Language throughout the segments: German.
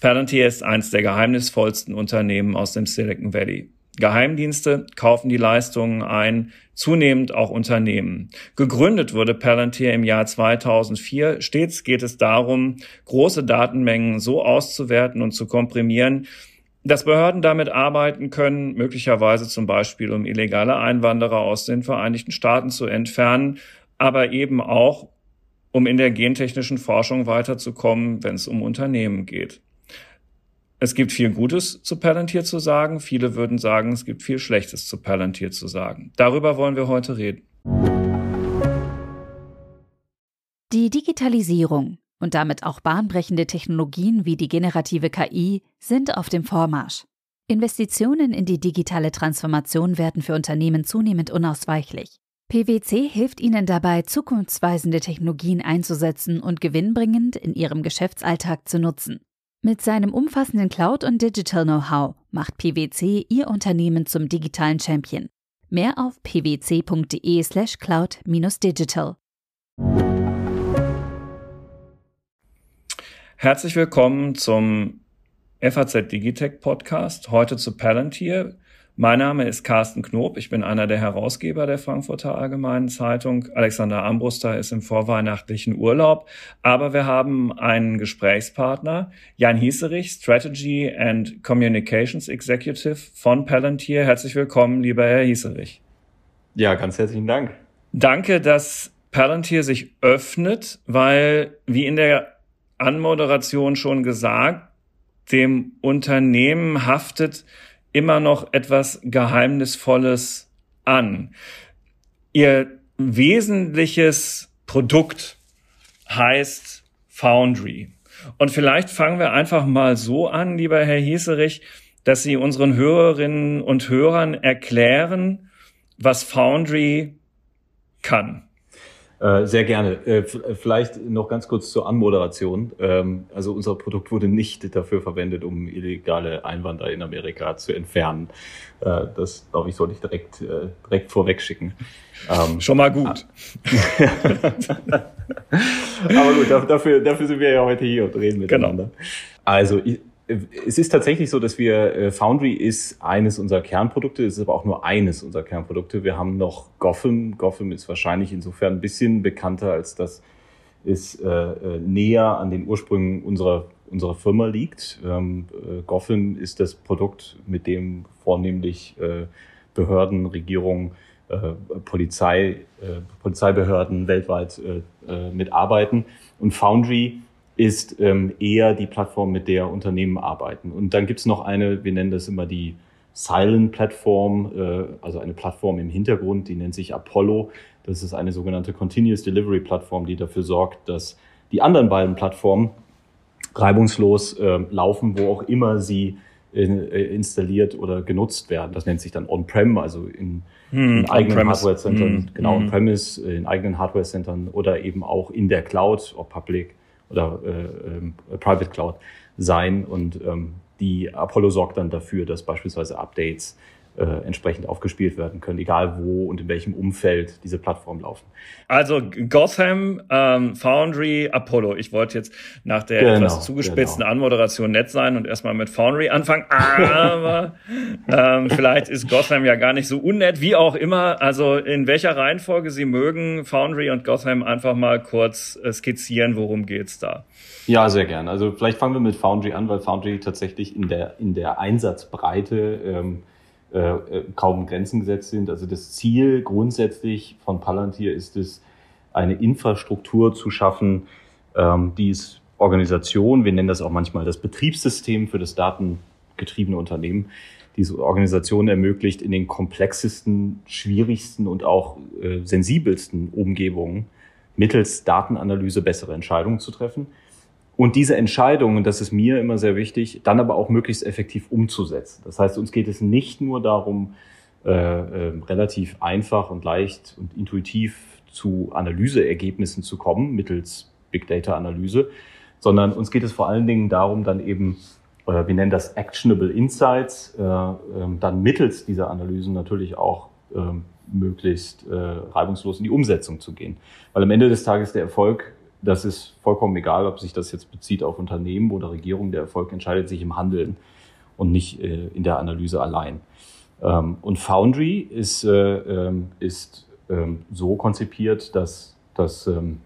Palantir ist eines der geheimnisvollsten Unternehmen aus dem Silicon Valley. Geheimdienste kaufen die Leistungen ein, zunehmend auch Unternehmen. Gegründet wurde Palantir im Jahr 2004. Stets geht es darum, große Datenmengen so auszuwerten und zu komprimieren, dass Behörden damit arbeiten können, möglicherweise zum Beispiel um illegale Einwanderer aus den Vereinigten Staaten zu entfernen, aber eben auch, um in der gentechnischen Forschung weiterzukommen, wenn es um Unternehmen geht. Es gibt viel Gutes zu Palantir zu sagen. Viele würden sagen, es gibt viel Schlechtes zu Palantir zu sagen. Darüber wollen wir heute reden. Die Digitalisierung und damit auch bahnbrechende Technologien wie die generative KI sind auf dem Vormarsch. Investitionen in die digitale Transformation werden für Unternehmen zunehmend unausweichlich. PwC hilft ihnen dabei, zukunftsweisende Technologien einzusetzen und gewinnbringend in ihrem Geschäftsalltag zu nutzen. Mit seinem umfassenden Cloud- und Digital-Know-how macht PwC Ihr Unternehmen zum digitalen Champion. Mehr auf pwc.de/slash cloud-digital. Herzlich willkommen zum FAZ Digitech Podcast. Heute zu Palantir. Mein Name ist Carsten Knob. Ich bin einer der Herausgeber der Frankfurter Allgemeinen Zeitung. Alexander Ambruster ist im vorweihnachtlichen Urlaub. Aber wir haben einen Gesprächspartner, Jan Hieserich, Strategy and Communications Executive von Palantir. Herzlich willkommen, lieber Herr Hieserich. Ja, ganz herzlichen Dank. Danke, dass Palantir sich öffnet, weil, wie in der Anmoderation schon gesagt, dem Unternehmen haftet immer noch etwas Geheimnisvolles an. Ihr wesentliches Produkt heißt Foundry. Und vielleicht fangen wir einfach mal so an, lieber Herr Hieserich, dass Sie unseren Hörerinnen und Hörern erklären, was Foundry kann. Äh, sehr gerne. Äh, vielleicht noch ganz kurz zur Anmoderation. Ähm, also unser Produkt wurde nicht dafür verwendet, um illegale Einwanderer in Amerika zu entfernen. Äh, das, glaube ich, sollte ich direkt, direkt vorweg schicken. Ähm, Schon mal gut. Aber gut, dafür, dafür sind wir ja heute hier und reden genau. miteinander. Genau. Also es ist tatsächlich so, dass wir äh, Foundry ist eines unserer Kernprodukte, es ist aber auch nur eines unserer Kernprodukte. Wir haben noch Gotham. Gotham ist wahrscheinlich insofern ein bisschen bekannter, als dass es äh, äh, näher an den Ursprüngen unserer unserer Firma liegt. Ähm, äh, Gotham ist das Produkt, mit dem vornehmlich äh, Behörden, Regierungen, äh, Polizei, Polizeibehörden weltweit mitarbeiten. Und Foundry ist ähm, eher die Plattform, mit der Unternehmen arbeiten. Und dann gibt's noch eine, wir nennen das immer die Silent Plattform, äh, also eine Plattform im Hintergrund, die nennt sich Apollo. Das ist eine sogenannte Continuous Delivery Plattform, die dafür sorgt, dass die anderen beiden Plattformen reibungslos äh, laufen, wo auch immer sie äh, installiert oder genutzt werden. Das nennt sich dann On-Prem, also in, hm, in eigenen Hardware-Centern, hm, genau, hm. On-Premise, in eigenen Hardware-Centern oder eben auch in der Cloud, ob Public oder äh, äh, Private Cloud sein. Und ähm, die Apollo sorgt dann dafür, dass beispielsweise Updates äh, entsprechend aufgespielt werden können, egal wo und in welchem Umfeld diese Plattformen laufen. Also Gotham, ähm, Foundry, Apollo. Ich wollte jetzt nach der genau, etwas zugespitzten genau. Anmoderation nett sein und erstmal mit Foundry anfangen, aber ähm, vielleicht ist Gotham ja gar nicht so unnett, wie auch immer. Also in welcher Reihenfolge Sie mögen, Foundry und Gotham einfach mal kurz äh, skizzieren, worum geht's da? Ja, sehr gern. Also vielleicht fangen wir mit Foundry an, weil Foundry tatsächlich in der, in der Einsatzbreite ähm, äh, äh, kaum Grenzen gesetzt sind. Also das Ziel grundsätzlich von Palantir ist es, eine Infrastruktur zu schaffen, ähm, die es Organisation, wir nennen das auch manchmal das Betriebssystem für das datengetriebene Unternehmen, diese Organisation ermöglicht, in den komplexesten, schwierigsten und auch äh, sensibelsten Umgebungen mittels Datenanalyse bessere Entscheidungen zu treffen und diese Entscheidungen, das ist mir immer sehr wichtig, dann aber auch möglichst effektiv umzusetzen. Das heißt, uns geht es nicht nur darum, äh, äh, relativ einfach und leicht und intuitiv zu Analyseergebnissen zu kommen mittels Big Data Analyse, sondern uns geht es vor allen Dingen darum, dann eben, äh, wir nennen das Actionable Insights, äh, äh, dann mittels dieser Analysen natürlich auch äh, möglichst äh, reibungslos in die Umsetzung zu gehen. Weil am Ende des Tages der Erfolg das ist vollkommen egal, ob sich das jetzt bezieht auf Unternehmen oder Regierungen. Der Erfolg entscheidet sich im Handeln und nicht äh, in der Analyse allein. Ähm, und Foundry ist, äh, ähm, ist ähm, so konzipiert, dass, dass ähm,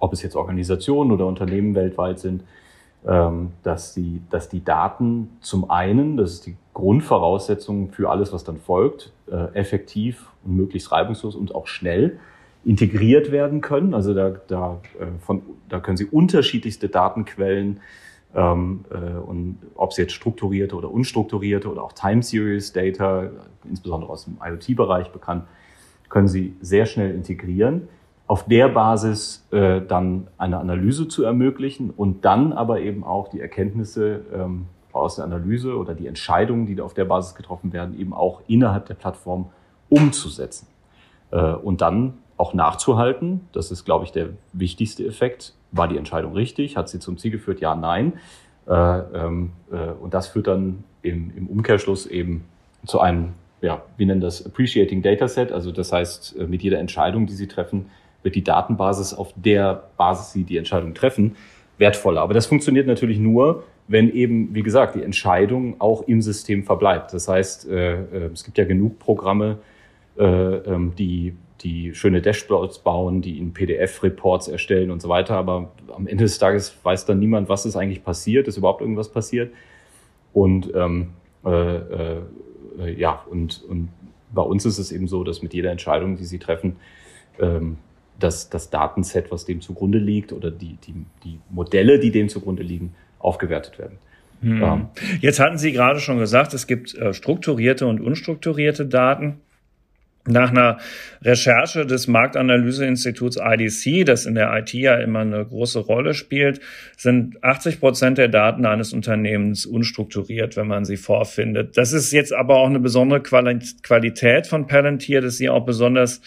ob es jetzt Organisationen oder Unternehmen weltweit sind, dass, die, dass die Daten zum einen, das ist die Grundvoraussetzung für alles, was dann folgt, äh, effektiv und möglichst reibungslos und auch schnell integriert werden können. Also da, da, äh, von, da können Sie unterschiedlichste Datenquellen ähm, äh, und ob es jetzt strukturierte oder unstrukturierte oder auch Time Series Data, insbesondere aus dem IoT-Bereich bekannt, können Sie sehr schnell integrieren. Auf der Basis äh, dann eine Analyse zu ermöglichen und dann aber eben auch die Erkenntnisse ähm, aus der Analyse oder die Entscheidungen, die auf der Basis getroffen werden, eben auch innerhalb der Plattform umzusetzen. Äh, und dann auch nachzuhalten. Das ist, glaube ich, der wichtigste Effekt. War die Entscheidung richtig? Hat sie zum Ziel geführt? Ja, nein. Äh, ähm, äh, und das führt dann im, im Umkehrschluss eben zu einem, ja, wir nennen das Appreciating Dataset. Also das heißt, äh, mit jeder Entscheidung, die Sie treffen, wird die Datenbasis, auf der Basis Sie die Entscheidung treffen, wertvoller. Aber das funktioniert natürlich nur, wenn eben, wie gesagt, die Entscheidung auch im System verbleibt. Das heißt, äh, äh, es gibt ja genug Programme, äh, ähm, die die schöne Dashboards bauen, die in PDF-Reports erstellen und so weiter. Aber am Ende des Tages weiß dann niemand, was ist eigentlich passiert, ist überhaupt irgendwas passiert. Und ähm, äh, äh, ja, und, und bei uns ist es eben so, dass mit jeder Entscheidung, die Sie treffen, ähm, dass das Datenset, was dem zugrunde liegt, oder die, die, die Modelle, die dem zugrunde liegen, aufgewertet werden. Hm. Jetzt hatten Sie gerade schon gesagt, es gibt äh, strukturierte und unstrukturierte Daten. Nach einer Recherche des Marktanalyseinstituts IDC, das in der IT ja immer eine große Rolle spielt, sind 80 Prozent der Daten eines Unternehmens unstrukturiert, wenn man sie vorfindet. Das ist jetzt aber auch eine besondere Qualität von Palantir, dass sie auch besonders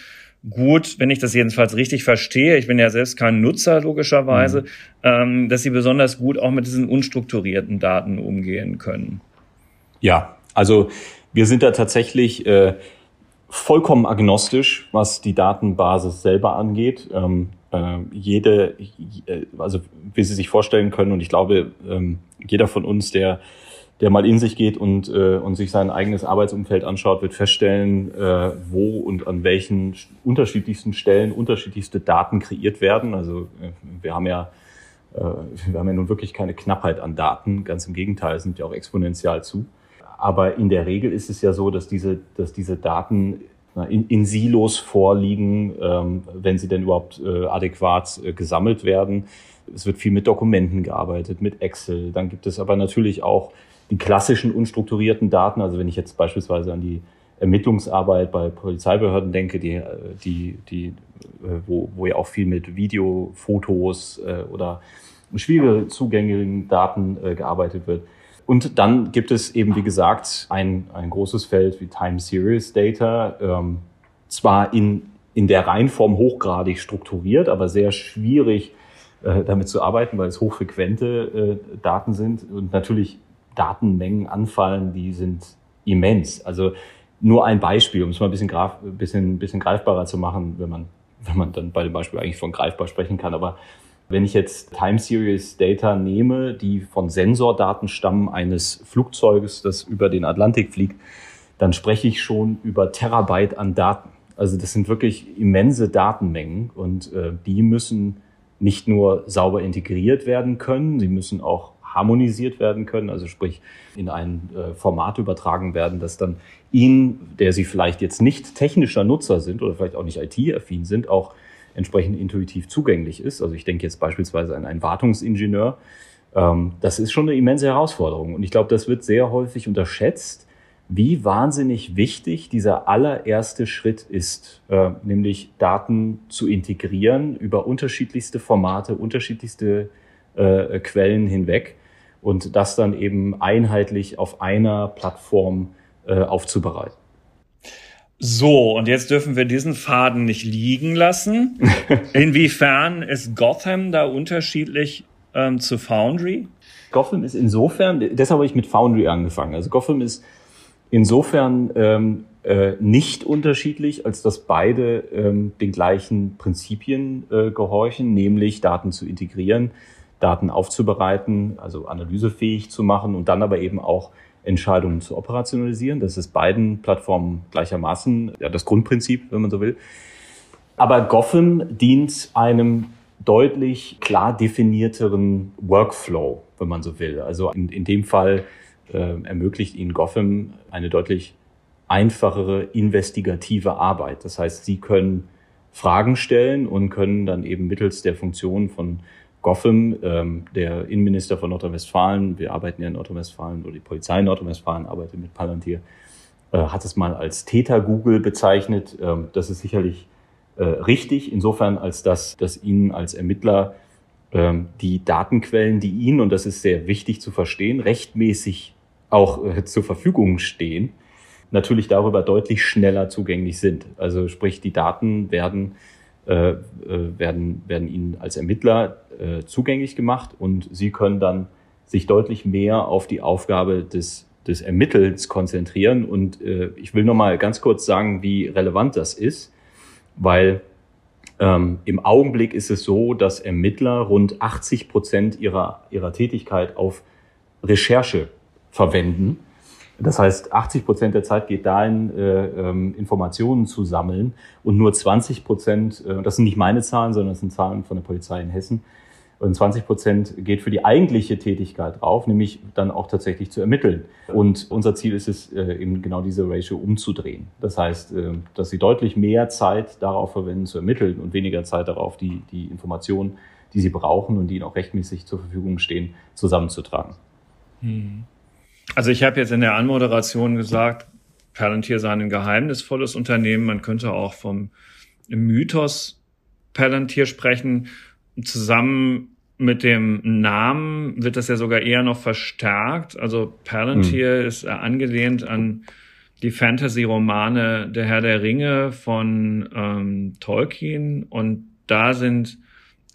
gut, wenn ich das jedenfalls richtig verstehe, ich bin ja selbst kein Nutzer logischerweise, mhm. ähm, dass sie besonders gut auch mit diesen unstrukturierten Daten umgehen können. Ja, also wir sind da tatsächlich äh, vollkommen agnostisch, was die Datenbasis selber angeht. Ähm, äh, jede, äh, also wie Sie sich vorstellen können, und ich glaube, ähm, jeder von uns, der der mal in sich geht und, äh, und sich sein eigenes Arbeitsumfeld anschaut, wird feststellen, äh, wo und an welchen unterschiedlichsten Stellen unterschiedlichste Daten kreiert werden. Also äh, wir haben ja äh, wir haben ja nun wirklich keine Knappheit an Daten, ganz im Gegenteil, nimmt ja auch exponentiell zu. Aber in der Regel ist es ja so, dass diese, dass diese Daten in, in Silos vorliegen, ähm, wenn sie denn überhaupt äh, adäquat äh, gesammelt werden. Es wird viel mit Dokumenten gearbeitet, mit Excel. Dann gibt es aber natürlich auch die klassischen unstrukturierten Daten. Also wenn ich jetzt beispielsweise an die Ermittlungsarbeit bei Polizeibehörden denke, die, äh, die, die, äh, wo, wo ja auch viel mit Video, Fotos äh, oder schwierige zugänglichen Daten äh, gearbeitet wird, und dann gibt es eben, wie gesagt, ein, ein großes Feld wie Time Series Data, ähm, zwar in, in der Reihenform hochgradig strukturiert, aber sehr schwierig äh, damit zu arbeiten, weil es hochfrequente äh, Daten sind und natürlich Datenmengen anfallen, die sind immens. Also nur ein Beispiel, um es mal ein bisschen, graf, bisschen, bisschen greifbarer zu machen, wenn man, wenn man dann bei dem Beispiel eigentlich von greifbar sprechen kann. Aber wenn ich jetzt Time Series Data nehme, die von Sensordaten stammen eines Flugzeuges, das über den Atlantik fliegt, dann spreche ich schon über Terabyte an Daten. Also das sind wirklich immense Datenmengen und äh, die müssen nicht nur sauber integriert werden können, sie müssen auch harmonisiert werden können, also sprich in ein äh, Format übertragen werden, das dann Ihnen, der Sie vielleicht jetzt nicht technischer Nutzer sind oder vielleicht auch nicht IT-affin sind, auch entsprechend intuitiv zugänglich ist. Also ich denke jetzt beispielsweise an einen Wartungsingenieur. Ähm, das ist schon eine immense Herausforderung. Und ich glaube, das wird sehr häufig unterschätzt, wie wahnsinnig wichtig dieser allererste Schritt ist, äh, nämlich Daten zu integrieren über unterschiedlichste Formate, unterschiedlichste äh, Quellen hinweg und das dann eben einheitlich auf einer Plattform äh, aufzubereiten. So, und jetzt dürfen wir diesen Faden nicht liegen lassen. Inwiefern ist Gotham da unterschiedlich ähm, zu Foundry? Gotham ist insofern, deshalb habe ich mit Foundry angefangen. Also Gotham ist insofern ähm, äh, nicht unterschiedlich, als dass beide ähm, den gleichen Prinzipien äh, gehorchen, nämlich Daten zu integrieren, Daten aufzubereiten, also analysefähig zu machen und dann aber eben auch Entscheidungen zu operationalisieren. Das ist beiden Plattformen gleichermaßen ja, das Grundprinzip, wenn man so will. Aber Gotham dient einem deutlich klar definierteren Workflow, wenn man so will. Also in, in dem Fall äh, ermöglicht Ihnen Gotham eine deutlich einfachere investigative Arbeit. Das heißt, Sie können Fragen stellen und können dann eben mittels der Funktion von Gotham, ähm, der Innenminister von Nordrhein-Westfalen, wir arbeiten ja in Nordrhein-Westfalen oder die Polizei in Nordrhein-Westfalen arbeitet mit Palantir, äh, hat es mal als Täter-Google bezeichnet. Ähm, das ist sicherlich äh, richtig, insofern als dass, dass Ihnen als Ermittler ähm, die Datenquellen, die Ihnen, und das ist sehr wichtig zu verstehen, rechtmäßig auch äh, zur Verfügung stehen, natürlich darüber deutlich schneller zugänglich sind. Also sprich, die Daten werden, äh, äh, werden, werden Ihnen als Ermittler äh, zugänglich gemacht und Sie können dann sich deutlich mehr auf die Aufgabe des, des Ermittelns konzentrieren. Und äh, ich will noch mal ganz kurz sagen, wie relevant das ist, weil ähm, im Augenblick ist es so, dass Ermittler rund 80 Prozent ihrer, ihrer Tätigkeit auf Recherche verwenden. Das heißt, 80 Prozent der Zeit geht dahin, äh, ähm, Informationen zu sammeln und nur 20 Prozent, äh, das sind nicht meine Zahlen, sondern das sind Zahlen von der Polizei in Hessen, und 20 Prozent geht für die eigentliche Tätigkeit drauf, nämlich dann auch tatsächlich zu ermitteln. Und unser Ziel ist es, äh, eben genau diese Ratio umzudrehen. Das heißt, dass sie deutlich mehr Zeit darauf verwenden, zu ermitteln und weniger Zeit darauf, die, die Informationen, die sie brauchen und die ihnen auch rechtmäßig zur Verfügung stehen, zusammenzutragen. Hm. Also ich habe jetzt in der Anmoderation gesagt, Palantir sei ein geheimnisvolles Unternehmen. Man könnte auch vom Mythos Palantir sprechen. Zusammen mit dem Namen wird das ja sogar eher noch verstärkt. Also Palantir mhm. ist angelehnt an die Fantasy-Romane Der Herr der Ringe von ähm, Tolkien. Und da sind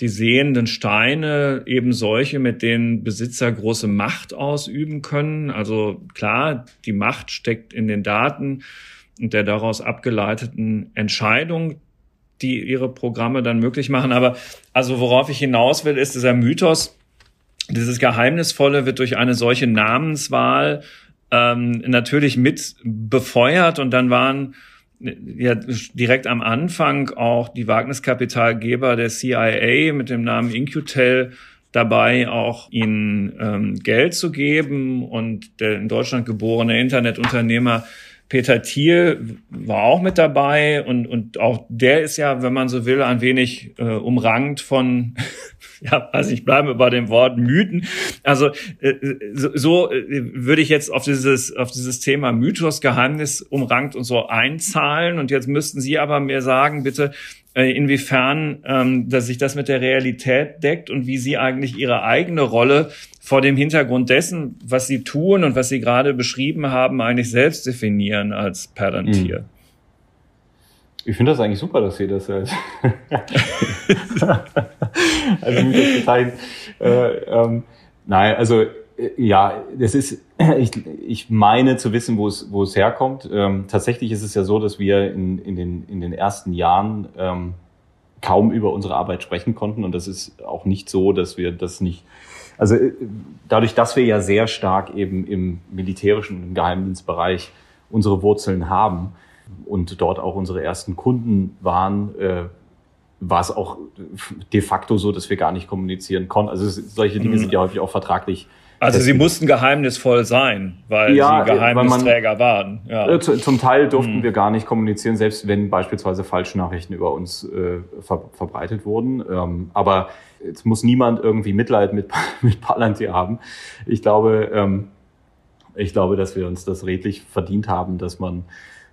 die sehenden Steine eben solche, mit denen Besitzer große Macht ausüben können. Also klar, die Macht steckt in den Daten und der daraus abgeleiteten Entscheidung, die ihre Programme dann möglich machen. Aber also worauf ich hinaus will, ist dieser Mythos, dieses Geheimnisvolle wird durch eine solche Namenswahl ähm, natürlich mit befeuert und dann waren ja direkt am Anfang auch die Wagniskapitalgeber der CIA mit dem Namen Incutel dabei, auch ihnen ähm, Geld zu geben. Und der in Deutschland geborene Internetunternehmer Peter Thiel war auch mit dabei und, und auch der ist ja, wenn man so will, ein wenig äh, umrankt von, ja, weiß ich, bleiben wir bei dem Wort Mythen. Also äh, so, so äh, würde ich jetzt auf dieses, auf dieses Thema Mythos, Geheimnis umrankt und so einzahlen. Und jetzt müssten Sie aber mir sagen, bitte, inwiefern ähm, dass sich das mit der Realität deckt und wie Sie eigentlich Ihre eigene Rolle vor dem Hintergrund dessen, was sie tun und was sie gerade beschrieben haben, eigentlich selbst definieren als Palantir. Hm. Ich finde das eigentlich super, dass Sie das als, also mich das. Äh, ähm, nein, also äh, ja, das ist, ich, ich meine zu wissen, wo es, wo es herkommt. Ähm, tatsächlich ist es ja so, dass wir in, in, den, in den ersten Jahren ähm, kaum über unsere Arbeit sprechen konnten. Und das ist auch nicht so, dass wir das nicht also äh, dadurch, dass wir ja sehr stark eben im militärischen im Geheimdienstbereich unsere Wurzeln haben und dort auch unsere ersten Kunden waren, äh, war es auch de facto so, dass wir gar nicht kommunizieren konnten. Also solche Dinge mhm. sind ja häufig auch vertraglich also sie mussten geheimnisvoll sein, weil ja, sie Geheimnisträger man, waren. Ja. Äh, zum Teil durften hm. wir gar nicht kommunizieren, selbst wenn beispielsweise Falschnachrichten über uns äh, ver verbreitet wurden. Ähm, aber jetzt muss niemand irgendwie Mitleid mit, mit Palantir haben. Ich glaube, ähm, ich glaube, dass wir uns das redlich verdient haben, dass man,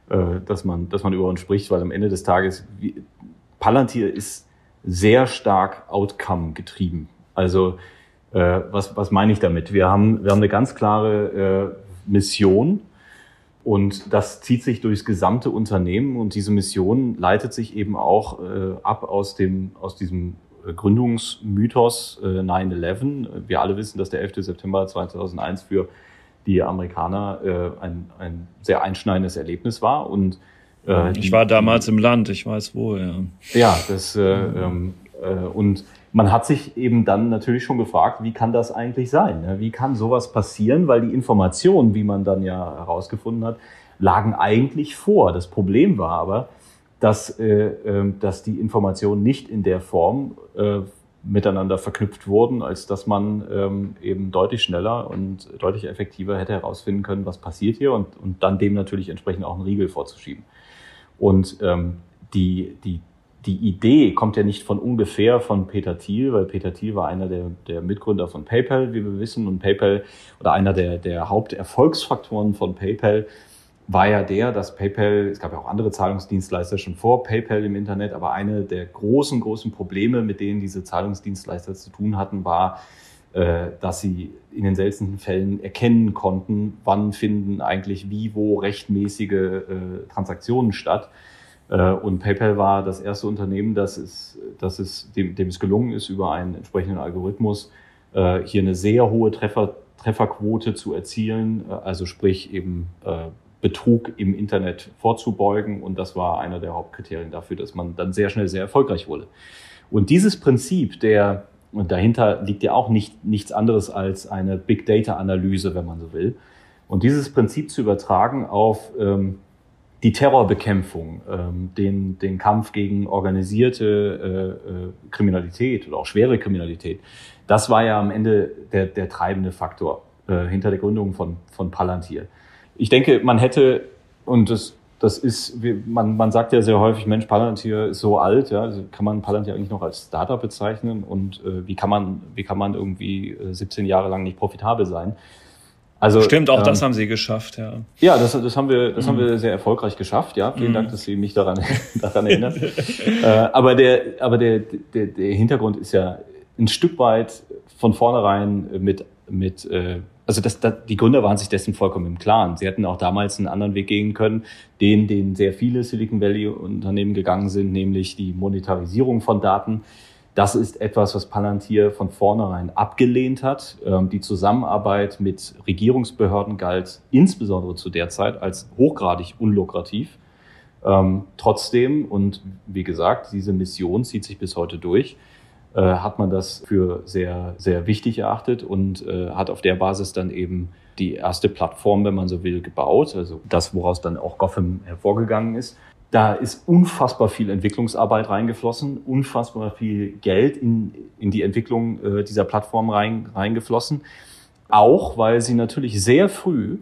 äh, dass man, dass man über uns spricht, weil am Ende des Tages wie, Palantir ist sehr stark Outcome getrieben. Also äh, was, was meine ich damit? Wir haben, wir haben eine ganz klare äh, Mission und das zieht sich durchs gesamte Unternehmen und diese Mission leitet sich eben auch äh, ab aus, dem, aus diesem Gründungsmythos äh, 9-11. Wir alle wissen, dass der 11. September 2001 für die Amerikaner äh, ein, ein sehr einschneidendes Erlebnis war. Und äh, ich war damals im Land, ich weiß wo, ja. Ja, das äh, ähm, äh, und man hat sich eben dann natürlich schon gefragt, wie kann das eigentlich sein? Ne? Wie kann sowas passieren? Weil die Informationen, wie man dann ja herausgefunden hat, lagen eigentlich vor. Das Problem war aber, dass, äh, äh, dass die Informationen nicht in der Form äh, miteinander verknüpft wurden, als dass man ähm, eben deutlich schneller und deutlich effektiver hätte herausfinden können, was passiert hier und, und dann dem natürlich entsprechend auch einen Riegel vorzuschieben. Und ähm, die, die die Idee kommt ja nicht von ungefähr von Peter Thiel, weil Peter Thiel war einer der, der Mitgründer von PayPal, wie wir wissen, und PayPal oder einer der, der Haupterfolgsfaktoren von PayPal war ja der, dass PayPal, es gab ja auch andere Zahlungsdienstleister schon vor PayPal im Internet, aber eine der großen, großen Probleme, mit denen diese Zahlungsdienstleister zu tun hatten, war, äh, dass sie in den seltensten Fällen erkennen konnten, wann finden eigentlich wie, wo rechtmäßige äh, Transaktionen statt. Äh, und PayPal war das erste Unternehmen, das es, das es, dem, dem es gelungen ist, über einen entsprechenden Algorithmus äh, hier eine sehr hohe Treffer, Trefferquote zu erzielen, äh, also sprich eben Betrug im Internet vorzubeugen. Und das war einer der Hauptkriterien dafür, dass man dann sehr schnell sehr erfolgreich wurde. Und dieses Prinzip der, und dahinter liegt ja auch nicht, nichts anderes als eine Big Data Analyse, wenn man so will. Und dieses Prinzip zu übertragen auf ähm, die Terrorbekämpfung, ähm, den, den Kampf gegen organisierte äh, äh, Kriminalität oder auch schwere Kriminalität, das war ja am Ende der, der treibende Faktor äh, hinter der Gründung von, von Palantir. Ich denke, man hätte, und das, das ist, man, man sagt ja sehr häufig, Mensch, Palantir ist so alt, ja, also kann man Palantir eigentlich noch als Startup bezeichnen und äh, wie kann man, wie kann man irgendwie 17 äh, Jahre lang nicht profitabel sein? Also, Stimmt, auch ähm, das haben Sie geschafft, ja. Ja, das, das haben wir, das mhm. haben wir sehr erfolgreich geschafft, ja. Vielen mhm. Dank, dass Sie mich daran, daran erinnern. äh, aber der, aber der, der, der Hintergrund ist ja ein Stück weit von vornherein mit, mit, äh, also das, das, die Gründer waren sich dessen vollkommen im Klaren. Sie hätten auch damals einen anderen Weg gehen können, den, den sehr viele Silicon Valley Unternehmen gegangen sind, nämlich die Monetarisierung von Daten. Das ist etwas, was Palantir von vornherein abgelehnt hat. Ähm, die Zusammenarbeit mit Regierungsbehörden galt insbesondere zu der Zeit als hochgradig unlukrativ. Ähm, trotzdem, und wie gesagt, diese Mission zieht sich bis heute durch, äh, hat man das für sehr, sehr wichtig erachtet und äh, hat auf der Basis dann eben die erste Plattform, wenn man so will, gebaut. Also das, woraus dann auch Gotham hervorgegangen ist. Da ist unfassbar viel Entwicklungsarbeit reingeflossen, unfassbar viel Geld in, in die Entwicklung äh, dieser Plattform rein, reingeflossen. Auch weil sie natürlich sehr früh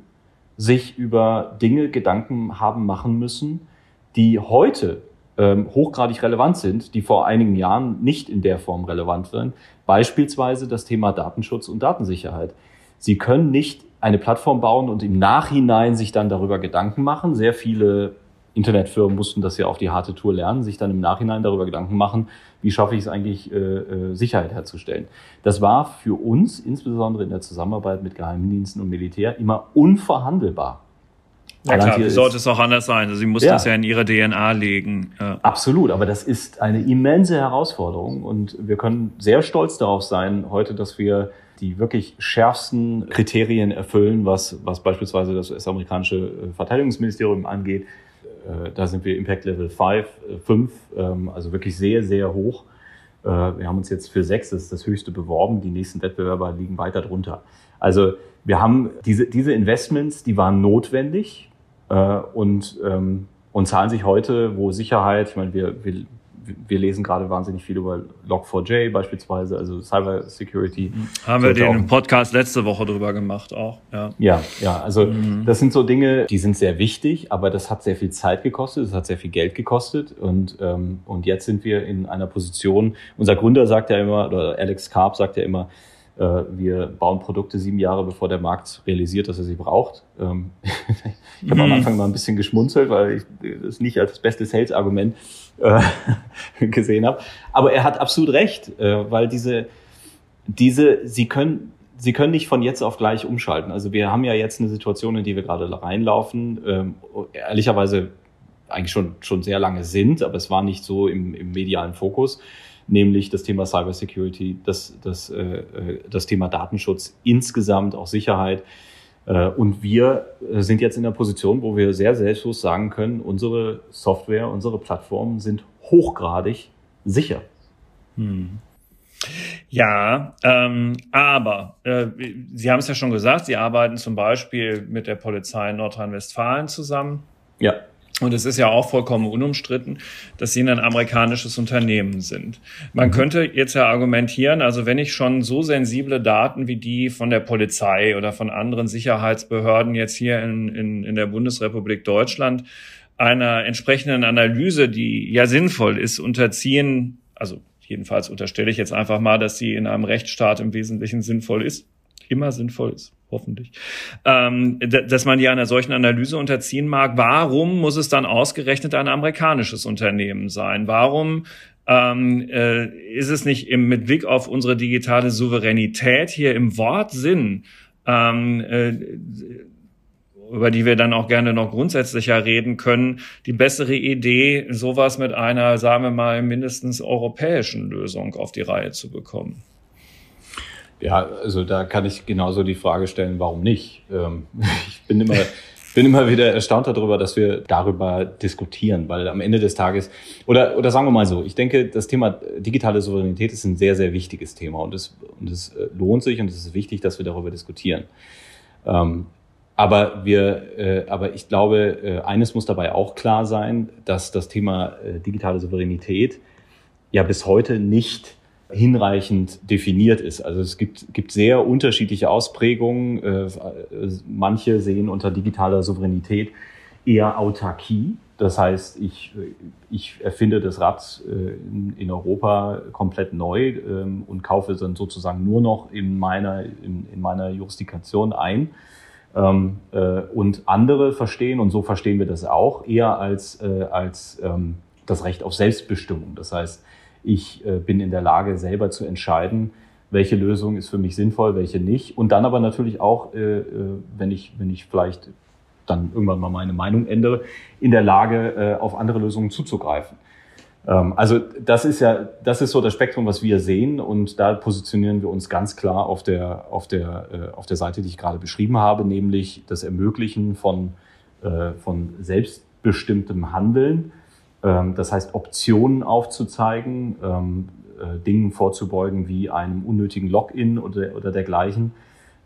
sich über Dinge Gedanken haben machen müssen, die heute ähm, hochgradig relevant sind, die vor einigen Jahren nicht in der Form relevant waren. Beispielsweise das Thema Datenschutz und Datensicherheit. Sie können nicht eine Plattform bauen und im Nachhinein sich dann darüber Gedanken machen. Sehr viele Internetfirmen mussten das ja auf die harte Tour lernen, sich dann im Nachhinein darüber Gedanken machen, wie schaffe ich es eigentlich, äh, äh, Sicherheit herzustellen. Das war für uns, insbesondere in der Zusammenarbeit mit Geheimdiensten und Militär, immer unverhandelbar. Ja klar, wie sollte es auch anders sein? Sie mussten ja. das ja in ihre DNA legen. Ja. Absolut, aber das ist eine immense Herausforderung und wir können sehr stolz darauf sein heute, dass wir die wirklich schärfsten Kriterien erfüllen, was, was beispielsweise das US-amerikanische äh, Verteidigungsministerium angeht, äh, da sind wir Impact Level 5, 5, äh, ähm, also wirklich sehr, sehr hoch. Äh, wir haben uns jetzt für 6, das ist das höchste beworben. Die nächsten Wettbewerber liegen weiter drunter. Also wir haben diese, diese Investments, die waren notwendig und, ähm, und zahlen sich heute, wo Sicherheit, ich meine, wir, wir wir lesen gerade wahnsinnig viel über Log4j beispielsweise, also Cyber Security. Haben wir den Podcast letzte Woche drüber gemacht auch. Ja, ja, ja also mhm. das sind so Dinge, die sind sehr wichtig, aber das hat sehr viel Zeit gekostet, es hat sehr viel Geld gekostet und, ähm, und jetzt sind wir in einer Position, unser Gründer sagt ja immer, oder Alex Karp sagt ja immer, wir bauen Produkte sieben Jahre, bevor der Markt realisiert, dass er sie braucht. Ähm, ich habe am mhm. Anfang mal ein bisschen geschmunzelt, weil ich das nicht als das beste Sales-Argument äh, gesehen habe. Aber er hat absolut recht, äh, weil diese, diese, sie können, sie können nicht von jetzt auf gleich umschalten. Also wir haben ja jetzt eine Situation, in die wir gerade reinlaufen. Ähm, ehrlicherweise eigentlich schon, schon sehr lange sind, aber es war nicht so im, im medialen Fokus nämlich das Thema Cybersecurity, das, das, äh, äh, das Thema Datenschutz insgesamt, auch Sicherheit. Äh, und wir äh, sind jetzt in der Position, wo wir sehr selbstbewusst sagen können, unsere Software, unsere Plattformen sind hochgradig sicher. Hm. Ja, ähm, aber äh, Sie haben es ja schon gesagt, Sie arbeiten zum Beispiel mit der Polizei in Nordrhein-Westfalen zusammen. Ja. Und es ist ja auch vollkommen unumstritten, dass sie ein amerikanisches Unternehmen sind. Man könnte jetzt ja argumentieren, also wenn ich schon so sensible Daten wie die von der Polizei oder von anderen Sicherheitsbehörden jetzt hier in, in, in der Bundesrepublik Deutschland einer entsprechenden Analyse, die ja sinnvoll ist, unterziehen, also jedenfalls unterstelle ich jetzt einfach mal, dass sie in einem Rechtsstaat im Wesentlichen sinnvoll ist, immer sinnvoll ist hoffentlich, ähm, dass man die einer solchen Analyse unterziehen mag. Warum muss es dann ausgerechnet ein amerikanisches Unternehmen sein? Warum ähm, äh, ist es nicht im, mit Blick auf unsere digitale Souveränität hier im Wortsinn, ähm, äh, über die wir dann auch gerne noch grundsätzlicher reden können, die bessere Idee, sowas mit einer, sagen wir mal, mindestens europäischen Lösung auf die Reihe zu bekommen? Ja, also da kann ich genauso die Frage stellen, warum nicht? Ähm, ich bin immer, bin immer wieder erstaunt darüber, dass wir darüber diskutieren, weil am Ende des Tages, oder, oder sagen wir mal so, ich denke, das Thema digitale Souveränität ist ein sehr, sehr wichtiges Thema und es, und es äh, lohnt sich und es ist wichtig, dass wir darüber diskutieren. Ähm, aber wir, äh, aber ich glaube, äh, eines muss dabei auch klar sein, dass das Thema digitale Souveränität ja bis heute nicht hinreichend definiert ist. Also es gibt, gibt sehr unterschiedliche Ausprägungen. Äh, manche sehen unter digitaler Souveränität eher Autarkie. Das heißt, ich, ich erfinde das Rad äh, in, Europa komplett neu ähm, und kaufe dann sozusagen nur noch in meiner, in, in meiner Jurisdiktion ein. Ähm, äh, und andere verstehen, und so verstehen wir das auch, eher als, als ähm, das Recht auf Selbstbestimmung. Das heißt, ich äh, bin in der Lage, selber zu entscheiden, welche Lösung ist für mich sinnvoll, welche nicht. Und dann aber natürlich auch, äh, äh, wenn ich, wenn ich vielleicht dann irgendwann mal meine Meinung ändere, in der Lage, auf andere Lösungen zuzugreifen. Ähm, also das ist ja, das ist so das Spektrum, was wir sehen und da positionieren wir uns ganz klar auf der, auf der, auf der Seite, die ich gerade beschrieben habe, nämlich das Ermöglichen von, von selbstbestimmtem Handeln das heißt, Optionen aufzuzeigen, ähm, äh, Dingen vorzubeugen wie einem unnötigen Login oder, oder dergleichen.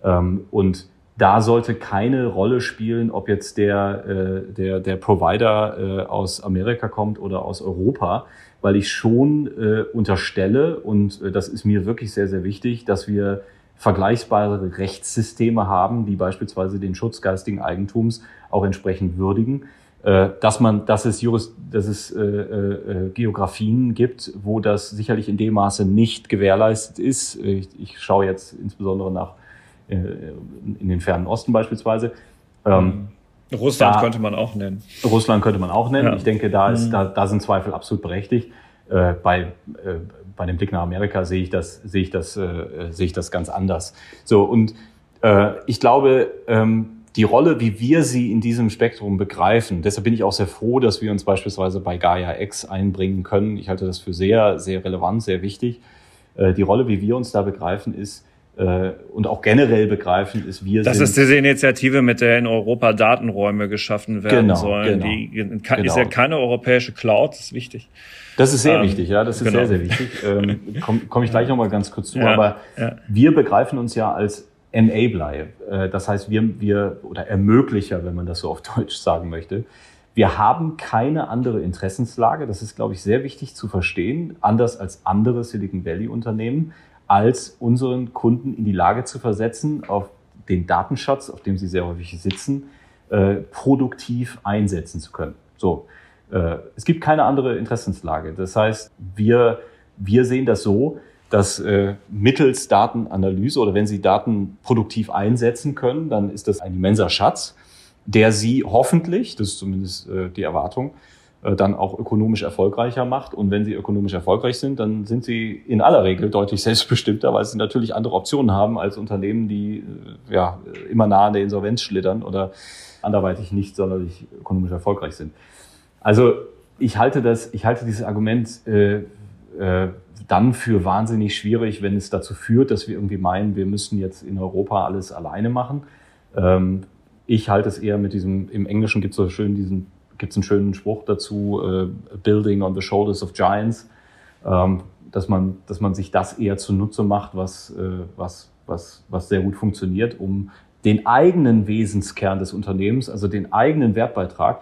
Ähm, und da sollte keine Rolle spielen, ob jetzt der, äh, der, der Provider äh, aus Amerika kommt oder aus Europa, weil ich schon unterstelle, und das ist mir wirklich sehr, sehr wichtig, dass wir vergleichbare Rechtssysteme haben, die beispielsweise den Schutz geistigen Eigentums auch entsprechend würdigen dass man, dass es, Jurist, dass es äh, äh, Geografien gibt, wo das sicherlich in dem Maße nicht gewährleistet ist. Ich, ich schaue jetzt insbesondere nach äh, in den fernen Osten beispielsweise. Ähm, Russland da, könnte man auch nennen. Russland könnte man auch nennen. Ja. Ich denke, da ist, mhm. da, da sind Zweifel absolut berechtigt. Äh, bei, äh, bei dem Blick nach Amerika sehe ich das, sehe ich das, äh, sehe ich das ganz anders. So und äh, ich glaube, ähm, die Rolle, wie wir sie in diesem Spektrum begreifen. Deshalb bin ich auch sehr froh, dass wir uns beispielsweise bei Gaia X einbringen können. Ich halte das für sehr, sehr relevant, sehr wichtig. Äh, die Rolle, wie wir uns da begreifen, ist, äh, und auch generell begreifen, ist wir Das sind, ist diese Initiative, mit der in Europa Datenräume geschaffen werden genau, sollen. Genau, die genau. ist ja keine europäische Cloud, das ist wichtig. Das ist sehr ähm, wichtig, ja, das ist genau. sehr, sehr wichtig. Ähm, Komme komm ich gleich nochmal ganz kurz zu. Ja, aber ja. wir begreifen uns ja als Enabler. Äh, das heißt, wir, wir, oder Ermöglicher, wenn man das so auf Deutsch sagen möchte. Wir haben keine andere Interessenslage. Das ist, glaube ich, sehr wichtig zu verstehen. Anders als andere Silicon Valley Unternehmen, als unseren Kunden in die Lage zu versetzen, auf den Datenschatz, auf dem sie sehr häufig sitzen, äh, produktiv einsetzen zu können. So. Äh, es gibt keine andere Interessenslage. Das heißt, wir, wir sehen das so, dass äh, mittels Datenanalyse oder wenn Sie Daten produktiv einsetzen können, dann ist das ein immenser Schatz, der Sie hoffentlich, das ist zumindest äh, die Erwartung, äh, dann auch ökonomisch erfolgreicher macht. Und wenn Sie ökonomisch erfolgreich sind, dann sind Sie in aller Regel deutlich selbstbestimmter, weil Sie natürlich andere Optionen haben als Unternehmen, die äh, ja immer nah an der Insolvenz schlittern oder anderweitig nicht sonderlich ökonomisch erfolgreich sind. Also ich halte das, ich halte dieses Argument äh, äh, dann für wahnsinnig schwierig, wenn es dazu führt, dass wir irgendwie meinen, wir müssen jetzt in Europa alles alleine machen. Ähm, ich halte es eher mit diesem, im Englischen gibt es so schön diesen, gibt es einen schönen Spruch dazu, äh, Building on the Shoulders of Giants, ähm, dass man, dass man sich das eher zunutze macht, was, äh, was, was, was sehr gut funktioniert, um den eigenen Wesenskern des Unternehmens, also den eigenen Wertbeitrag.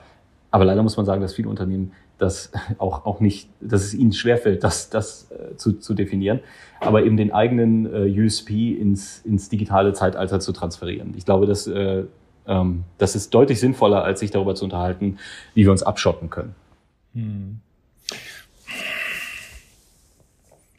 Aber leider muss man sagen, dass viele Unternehmen das auch, auch nicht, dass es ihnen schwerfällt, das, das äh, zu, zu definieren, aber eben den eigenen äh, USP ins, ins digitale Zeitalter zu transferieren. Ich glaube, dass, äh, ähm, das ist deutlich sinnvoller, als sich darüber zu unterhalten, wie wir uns abschotten können. Hm.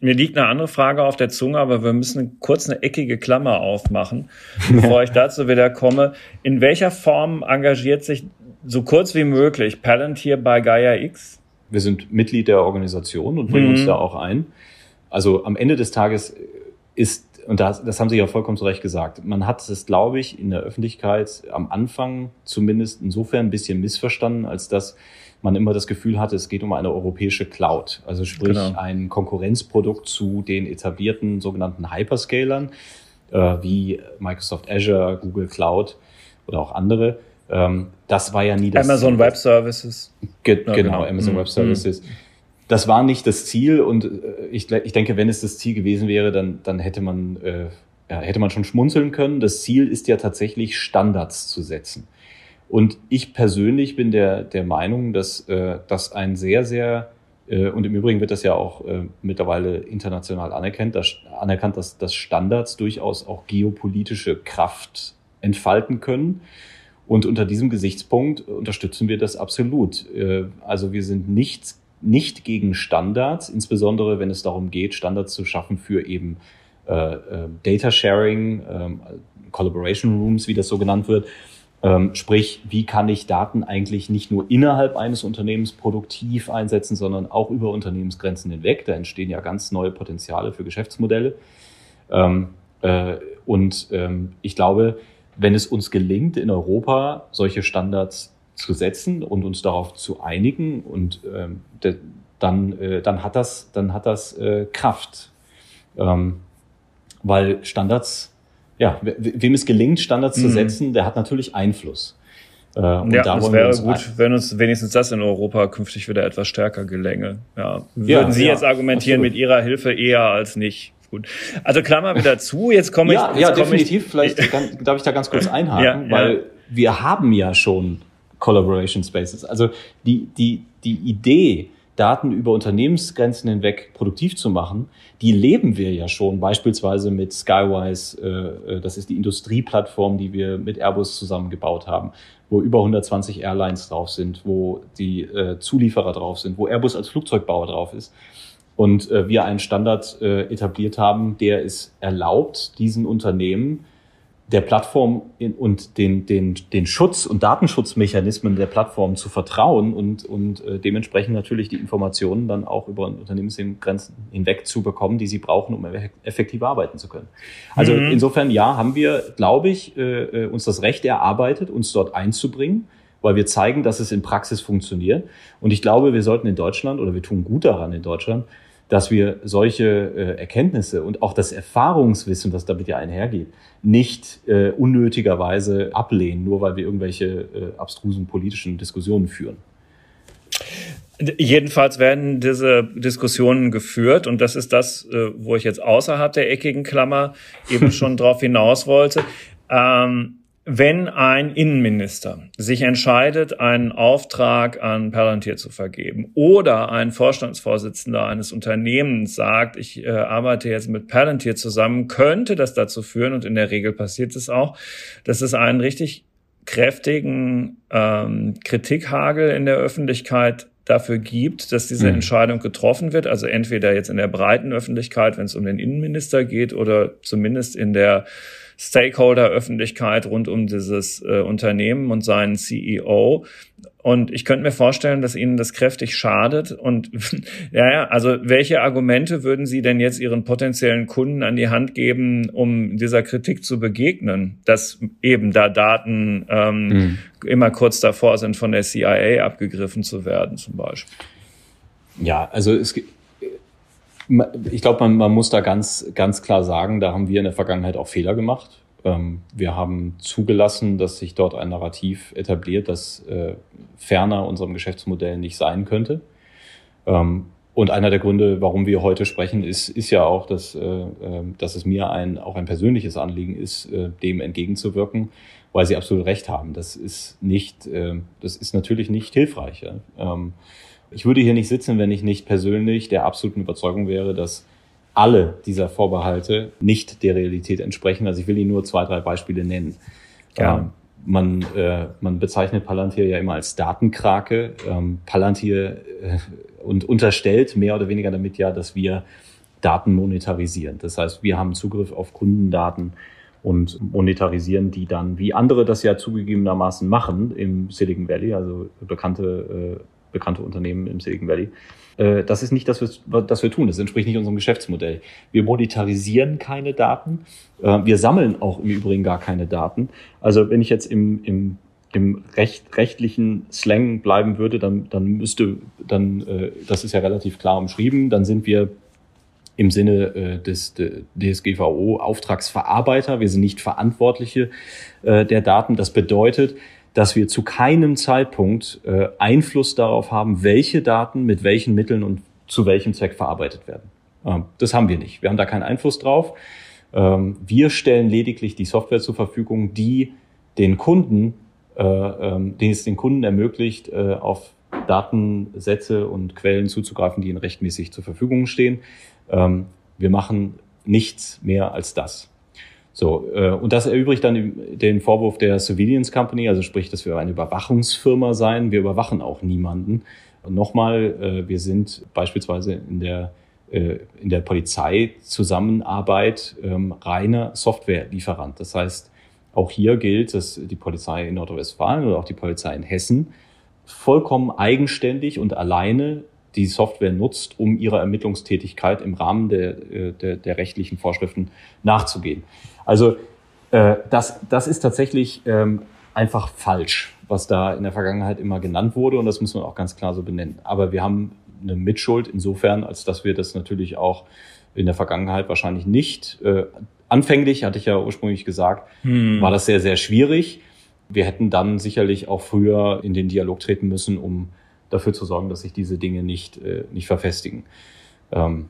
Mir liegt eine andere Frage auf der Zunge, aber wir müssen kurz eine eckige Klammer aufmachen, bevor ich dazu wieder komme. In welcher Form engagiert sich so kurz wie möglich Palantir bei Gaia X? Wir sind Mitglied der Organisation und bringen mhm. uns da auch ein. Also am Ende des Tages ist, und das, das haben Sie ja vollkommen zu Recht gesagt, man hat es, glaube ich, in der Öffentlichkeit am Anfang zumindest insofern ein bisschen missverstanden, als dass man immer das Gefühl hatte, es geht um eine europäische Cloud. Also sprich genau. ein Konkurrenzprodukt zu den etablierten sogenannten Hyperscalern äh, wie Microsoft Azure, Google Cloud oder auch andere. Ähm, das war ja nie das Amazon Ziel. Web Services. Ge ja, genau, genau, Amazon mhm. Web Services. Das war nicht das Ziel und äh, ich, ich denke, wenn es das Ziel gewesen wäre, dann, dann hätte man äh, ja, hätte man schon schmunzeln können. Das Ziel ist ja tatsächlich Standards zu setzen. Und ich persönlich bin der, der Meinung, dass äh, das ein sehr, sehr, äh, und im Übrigen wird das ja auch äh, mittlerweile international anerkannt, dass, anerkannt, dass, dass Standards durchaus auch geopolitische Kraft entfalten können. Und unter diesem Gesichtspunkt unterstützen wir das absolut. Äh, also wir sind nicht, nicht gegen Standards, insbesondere wenn es darum geht, Standards zu schaffen für eben äh, äh, Data Sharing, äh, Collaboration Rooms, wie das so genannt wird, ähm, sprich, wie kann ich Daten eigentlich nicht nur innerhalb eines Unternehmens produktiv einsetzen, sondern auch über Unternehmensgrenzen hinweg. Da entstehen ja ganz neue Potenziale für Geschäftsmodelle. Ähm, äh, und ähm, ich glaube, wenn es uns gelingt, in Europa solche Standards zu setzen und uns darauf zu einigen, und ähm, de, dann, äh, dann hat das, dann hat das äh, Kraft. Ähm, weil Standards ja, wem es gelingt, Standards mhm. zu setzen, der hat natürlich Einfluss. Äh, und ja, da das wäre gut, wenn uns wenigstens das in Europa künftig wieder etwas stärker gelänge. Ja. Würden ja, Sie ja, jetzt argumentieren absolut. mit Ihrer Hilfe eher als nicht? Gut. Also Klammer wieder zu, jetzt komme ich. Ja, ja definitiv. Ich, Vielleicht ich, darf ich da ganz kurz einhaken, ja, weil wir haben ja schon Collaboration Spaces. Also die, die, die Idee, Daten über Unternehmensgrenzen hinweg produktiv zu machen, die leben wir ja schon, beispielsweise mit Skywise, äh, äh, das ist die Industrieplattform, die wir mit Airbus zusammengebaut haben, wo über 120 Airlines drauf sind, wo die äh, Zulieferer drauf sind, wo Airbus als Flugzeugbauer drauf ist. Und äh, wir einen Standard äh, etabliert haben, der es erlaubt, diesen Unternehmen der Plattform und den, den, den Schutz und Datenschutzmechanismen der Plattform zu vertrauen und, und äh, dementsprechend natürlich die Informationen dann auch über Unternehmensgrenzen hinweg zu bekommen, die sie brauchen, um effektiv arbeiten zu können. Also mhm. insofern, ja, haben wir, glaube ich, äh, äh, uns das Recht erarbeitet, uns dort einzubringen, weil wir zeigen, dass es in Praxis funktioniert. Und ich glaube, wir sollten in Deutschland oder wir tun gut daran in Deutschland, dass wir solche äh, Erkenntnisse und auch das Erfahrungswissen, was damit ja einhergeht, nicht äh, unnötigerweise ablehnen, nur weil wir irgendwelche äh, abstrusen politischen Diskussionen führen. Jedenfalls werden diese Diskussionen geführt und das ist das, äh, wo ich jetzt außerhalb der eckigen Klammer eben schon drauf hinaus wollte. Ähm, wenn ein Innenminister sich entscheidet, einen Auftrag an Palantir zu vergeben oder ein Vorstandsvorsitzender eines Unternehmens sagt, ich äh, arbeite jetzt mit Palantir zusammen, könnte das dazu führen, und in der Regel passiert es auch, dass es einen richtig kräftigen ähm, Kritikhagel in der Öffentlichkeit dafür gibt, dass diese mhm. Entscheidung getroffen wird. Also entweder jetzt in der breiten Öffentlichkeit, wenn es um den Innenminister geht, oder zumindest in der Stakeholder-Öffentlichkeit rund um dieses äh, Unternehmen und seinen CEO. Und ich könnte mir vorstellen, dass Ihnen das kräftig schadet. Und ja, ja, also welche Argumente würden Sie denn jetzt Ihren potenziellen Kunden an die Hand geben, um dieser Kritik zu begegnen, dass eben da Daten ähm, mhm. immer kurz davor sind, von der CIA abgegriffen zu werden, zum Beispiel? Ja, also es gibt ich glaube, man, man muss da ganz, ganz klar sagen, da haben wir in der Vergangenheit auch Fehler gemacht. Ähm, wir haben zugelassen, dass sich dort ein Narrativ etabliert, das äh, ferner unserem Geschäftsmodell nicht sein könnte. Ähm, und einer der Gründe, warum wir heute sprechen, ist, ist ja auch, dass, äh, ähm, dass es mir ein, auch ein persönliches Anliegen ist, äh, dem entgegenzuwirken, weil Sie absolut recht haben. Das ist nicht, das ist natürlich nicht hilfreich. Ja? Ich würde hier nicht sitzen, wenn ich nicht persönlich der absoluten Überzeugung wäre, dass alle dieser Vorbehalte nicht der Realität entsprechen. Also ich will Ihnen nur zwei, drei Beispiele nennen. Ja. Ähm, man, äh, man bezeichnet Palantir ja immer als Datenkrake. Ähm, Palantir äh, und unterstellt mehr oder weniger damit ja, dass wir Daten monetarisieren. Das heißt, wir haben Zugriff auf Kundendaten und monetarisieren die dann, wie andere das ja zugegebenermaßen machen im Silicon Valley, also bekannte, äh, bekannte Unternehmen im Silicon Valley. Äh, das ist nicht das, was wir tun. Das entspricht nicht unserem Geschäftsmodell. Wir monetarisieren keine Daten. Äh, wir sammeln auch im Übrigen gar keine Daten. Also wenn ich jetzt im, im im recht, rechtlichen Slang bleiben würde, dann, dann müsste, dann, äh, das ist ja relativ klar umschrieben, dann sind wir im Sinne des, DSGVO Auftragsverarbeiter. Wir sind nicht Verantwortliche der Daten. Das bedeutet, dass wir zu keinem Zeitpunkt äh, Einfluss darauf haben, welche Daten mit welchen Mitteln und zu welchem Zweck verarbeitet werden. Ähm, das haben wir nicht. Wir haben da keinen Einfluss drauf. Ähm, wir stellen lediglich die Software zur Verfügung, die den Kunden, äh, ähm, den es den Kunden ermöglicht, äh, auf Datensätze und Quellen zuzugreifen, die ihnen rechtmäßig zur Verfügung stehen. Ähm, wir machen nichts mehr als das. So, äh, und das erübrigt dann den Vorwurf der Surveillance Company, also sprich, dass wir eine Überwachungsfirma sein. Wir überwachen auch niemanden. Und nochmal, äh, wir sind beispielsweise in der äh, in der Polizeizusammenarbeit ähm, reiner Softwarelieferant. Das heißt, auch hier gilt, dass die Polizei in Nordrhein-Westfalen oder auch die Polizei in Hessen vollkommen eigenständig und alleine die Software nutzt, um ihrer Ermittlungstätigkeit im Rahmen der, der, der rechtlichen Vorschriften nachzugehen. Also äh, das, das ist tatsächlich ähm, einfach falsch, was da in der Vergangenheit immer genannt wurde und das muss man auch ganz klar so benennen. Aber wir haben eine Mitschuld insofern, als dass wir das natürlich auch in der Vergangenheit wahrscheinlich nicht. Äh, anfänglich, hatte ich ja ursprünglich gesagt, hm. war das sehr, sehr schwierig. Wir hätten dann sicherlich auch früher in den Dialog treten müssen, um dafür zu sorgen, dass sich diese Dinge nicht, äh, nicht verfestigen. Ähm,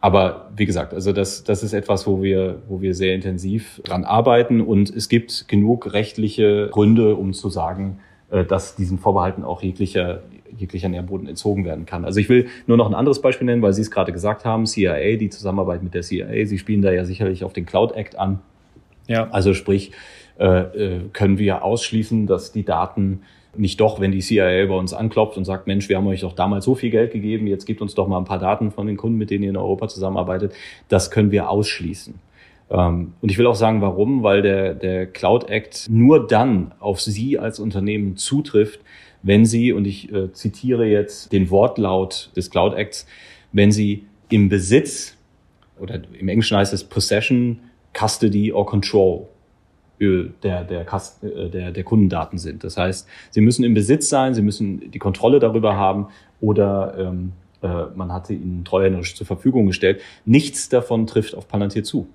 aber wie gesagt, also das, das ist etwas, wo wir, wo wir sehr intensiv dran arbeiten und es gibt genug rechtliche Gründe, um zu sagen, äh, dass diesen Vorbehalten auch jeglicher, jeglicher Nährboden entzogen werden kann. Also ich will nur noch ein anderes Beispiel nennen, weil Sie es gerade gesagt haben, CIA, die Zusammenarbeit mit der CIA, Sie spielen da ja sicherlich auf den Cloud Act an. Ja. Also sprich, äh, äh, können wir ausschließen, dass die Daten nicht doch, wenn die CIA bei uns anklopft und sagt, Mensch, wir haben euch doch damals so viel Geld gegeben, jetzt gebt uns doch mal ein paar Daten von den Kunden, mit denen ihr in Europa zusammenarbeitet, das können wir ausschließen. Ähm, und ich will auch sagen, warum, weil der, der Cloud Act nur dann auf Sie als Unternehmen zutrifft, wenn Sie, und ich äh, zitiere jetzt den Wortlaut des Cloud Acts, wenn Sie im Besitz, oder im Englischen heißt es Possession, Custody or Control der, der, äh, der, der Kundendaten sind. Das heißt, sie müssen im Besitz sein, sie müssen die Kontrolle darüber haben oder ähm, äh, man hat sie ihnen treuhänderisch zur Verfügung gestellt. Nichts davon trifft auf Palantir zu.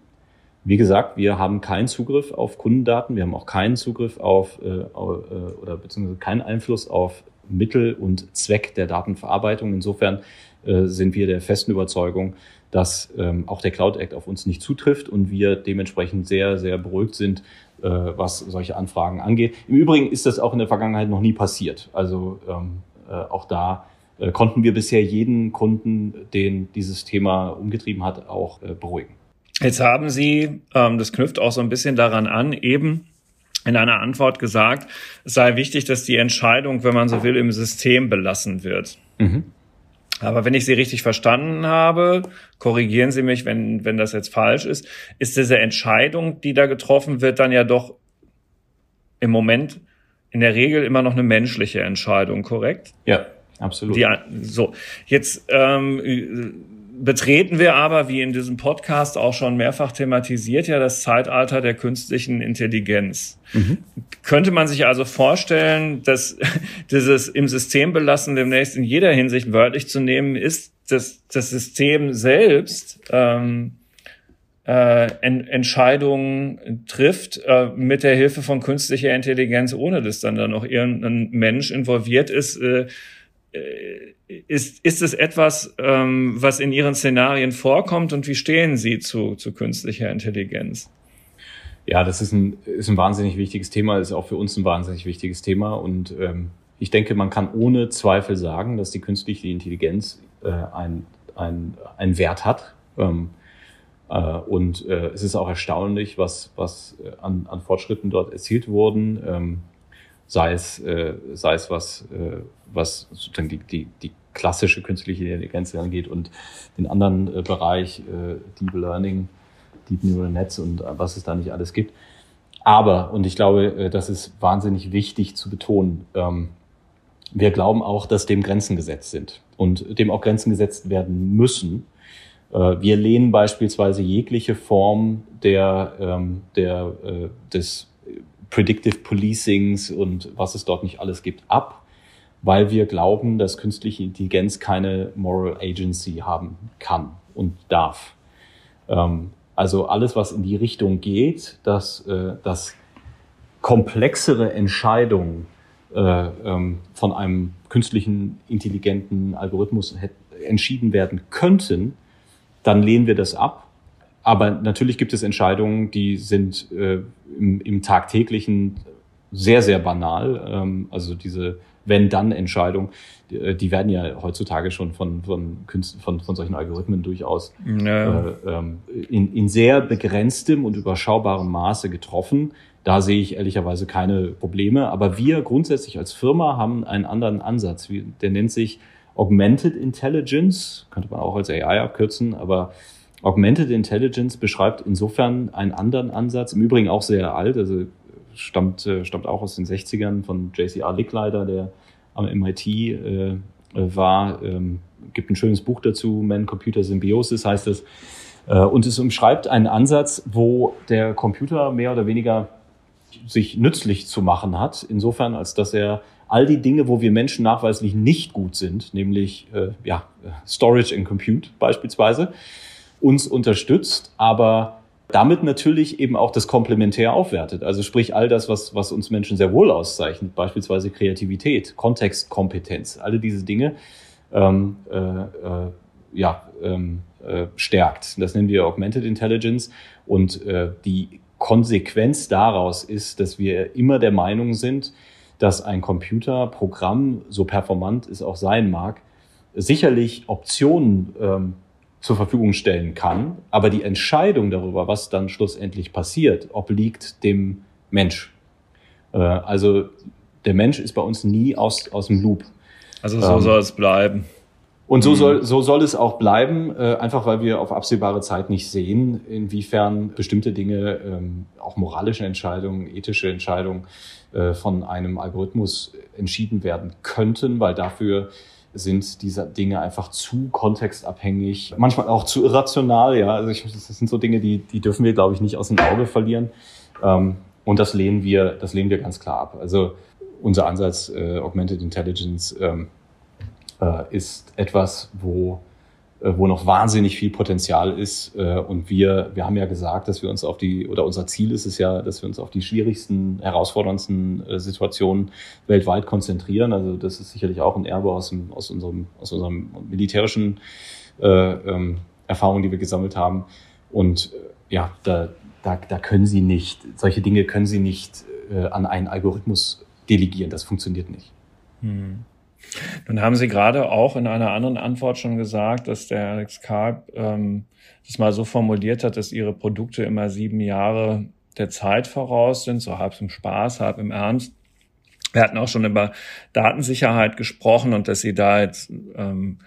Wie gesagt, wir haben keinen Zugriff auf Kundendaten, wir haben auch keinen Zugriff auf äh, äh oder beziehungsweise keinen Einfluss auf Mittel und Zweck der Datenverarbeitung. Insofern äh, sind wir der festen Überzeugung, dass ähm, auch der Cloud Act auf uns nicht zutrifft und wir dementsprechend sehr, sehr beruhigt sind, äh, was solche Anfragen angeht. Im Übrigen ist das auch in der Vergangenheit noch nie passiert. Also ähm, äh, auch da äh, konnten wir bisher jeden Kunden, den dieses Thema umgetrieben hat, auch äh, beruhigen. Jetzt haben Sie, ähm, das knüpft auch so ein bisschen daran an, eben in einer Antwort gesagt, es sei wichtig, dass die Entscheidung, wenn man so will, im System belassen wird. Mhm. Aber wenn ich Sie richtig verstanden habe, korrigieren Sie mich, wenn, wenn das jetzt falsch ist, ist diese Entscheidung, die da getroffen wird, dann ja doch im Moment in der Regel immer noch eine menschliche Entscheidung, korrekt? Ja, absolut. Die, so, jetzt ähm, betreten wir aber, wie in diesem Podcast auch schon mehrfach thematisiert, ja das Zeitalter der künstlichen Intelligenz. Mhm. Könnte man sich also vorstellen, dass dieses im System belassen demnächst in jeder Hinsicht wörtlich zu nehmen ist, dass das System selbst ähm, äh, en Entscheidungen trifft äh, mit der Hilfe von künstlicher Intelligenz, ohne dass dann da noch irgendein Mensch involviert ist. Äh, äh, ist, ist es etwas, ähm, was in Ihren Szenarien vorkommt und wie stehen Sie zu, zu künstlicher Intelligenz? Ja, das ist ein, ist ein wahnsinnig wichtiges Thema, ist auch für uns ein wahnsinnig wichtiges Thema und ähm, ich denke, man kann ohne Zweifel sagen, dass die künstliche Intelligenz äh, ein, ein, Wert hat. Ähm, äh, und äh, es ist auch erstaunlich, was, was äh, an, an Fortschritten dort erzielt wurden, ähm, sei es, äh, sei es was, äh, was sozusagen die, die, die klassische künstliche Intelligenz angeht und den anderen äh, Bereich äh, Deep Learning, Deep Neural Netz und äh, was es da nicht alles gibt. Aber, und ich glaube, äh, das ist wahnsinnig wichtig zu betonen, ähm, wir glauben auch, dass dem Grenzen gesetzt sind und dem auch Grenzen gesetzt werden müssen. Äh, wir lehnen beispielsweise jegliche Form der, ähm, der, äh, des Predictive Policings und was es dort nicht alles gibt ab, weil wir glauben, dass künstliche Intelligenz keine Moral Agency haben kann und darf. Ähm, also alles, was in die Richtung geht, dass, äh, dass komplexere Entscheidungen äh, ähm, von einem künstlichen intelligenten Algorithmus entschieden werden könnten, dann lehnen wir das ab. Aber natürlich gibt es Entscheidungen, die sind äh, im, im tagtäglichen sehr, sehr banal. Ähm, also diese Wenn-Dann-Entscheidung, die, äh, die, werden ja heutzutage schon von, von, Künsten, von, von solchen Algorithmen durchaus ja. äh, ähm, in, in sehr begrenztem und überschaubarem Maße getroffen. Da sehe ich ehrlicherweise keine Probleme. Aber wir grundsätzlich als Firma haben einen anderen Ansatz. Der nennt sich Augmented Intelligence, könnte man auch als AI abkürzen, aber Augmented Intelligence beschreibt insofern einen anderen Ansatz, im Übrigen auch sehr alt, also stammt, äh, stammt auch aus den 60ern von JCR Licklider, der am MIT äh, war. Ähm, gibt ein schönes Buch dazu, Man-Computer-Symbiosis heißt es. Äh, und es umschreibt einen Ansatz, wo der Computer mehr oder weniger sich nützlich zu machen hat, insofern als dass er all die Dinge, wo wir Menschen nachweislich nicht gut sind, nämlich äh, ja, Storage and Compute beispielsweise, uns unterstützt, aber damit natürlich eben auch das Komplementär aufwertet. Also sprich all das, was, was uns Menschen sehr wohl auszeichnet, beispielsweise Kreativität, Kontextkompetenz, alle diese Dinge ähm, äh, äh, ja, ähm, äh, stärkt. Das nennen wir Augmented Intelligence und äh, die Konsequenz daraus ist, dass wir immer der Meinung sind, dass ein Computerprogramm, so performant es auch sein mag, sicherlich Optionen ähm, zur Verfügung stellen kann, aber die Entscheidung darüber, was dann schlussendlich passiert, obliegt dem Mensch. Äh, also der Mensch ist bei uns nie aus, aus dem Loop. Also so ähm, soll es bleiben. Und so mhm. soll, so soll es auch bleiben, äh, einfach weil wir auf absehbare Zeit nicht sehen, inwiefern bestimmte Dinge, ähm, auch moralische Entscheidungen, ethische Entscheidungen äh, von einem Algorithmus entschieden werden könnten, weil dafür sind diese Dinge einfach zu kontextabhängig, manchmal auch zu irrational. Ja, also ich, das sind so Dinge, die, die dürfen wir, glaube ich, nicht aus dem Auge verlieren. Ähm, und das lehnen wir, das lehnen wir ganz klar ab. Also unser Ansatz äh, Augmented Intelligence ähm, äh, ist etwas, wo wo noch wahnsinnig viel Potenzial ist. Äh, und wir, wir haben ja gesagt, dass wir uns auf die, oder unser Ziel ist es ja, dass wir uns auf die schwierigsten, herausforderndsten äh, Situationen weltweit konzentrieren. Also das ist sicherlich auch ein Erbe aus, dem, aus unserem, aus unserem militärischen äh, ähm, Erfahrungen, die wir gesammelt haben. Und ja, da, da, da können Sie nicht, solche Dinge können Sie nicht äh, an einen Algorithmus delegieren. Das funktioniert nicht. Hm. Nun haben Sie gerade auch in einer anderen Antwort schon gesagt, dass der Alex Karp ähm, das mal so formuliert hat, dass Ihre Produkte immer sieben Jahre der Zeit voraus sind, so halb im Spaß, halb im Ernst. Wir hatten auch schon über Datensicherheit gesprochen und dass Sie da jetzt ähm,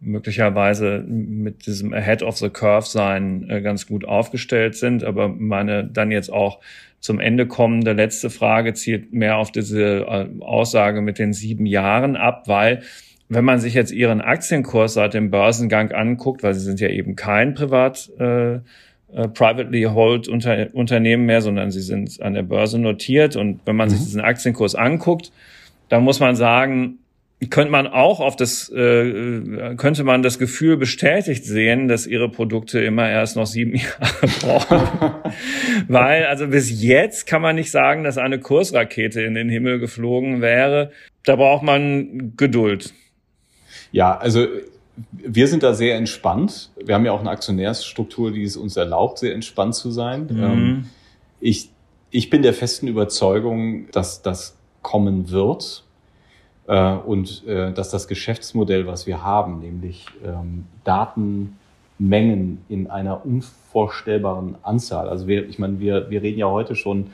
möglicherweise mit diesem Ahead of the Curve sein äh, ganz gut aufgestellt sind, aber meine dann jetzt auch zum Ende kommende letzte Frage zielt mehr auf diese äh, Aussage mit den sieben Jahren ab, weil wenn man sich jetzt ihren Aktienkurs seit dem Börsengang anguckt, weil sie sind ja eben kein privat äh, äh, privately hold unter, Unternehmen mehr, sondern sie sind an der Börse notiert und wenn man mhm. sich diesen Aktienkurs anguckt, dann muss man sagen, könnte man auch auf das äh, könnte man das Gefühl bestätigt sehen, dass ihre Produkte immer erst noch sieben Jahre brauchen, weil also bis jetzt kann man nicht sagen, dass eine Kursrakete in den Himmel geflogen wäre. Da braucht man Geduld. Ja, also wir sind da sehr entspannt. Wir haben ja auch eine Aktionärsstruktur, die es uns erlaubt, sehr entspannt zu sein. Mhm. Ähm, ich, ich bin der festen Überzeugung, dass das kommen wird äh, und äh, dass das Geschäftsmodell, was wir haben, nämlich ähm, Datenmengen in einer unvorstellbaren Anzahl, also wir, ich meine, wir, wir reden ja heute schon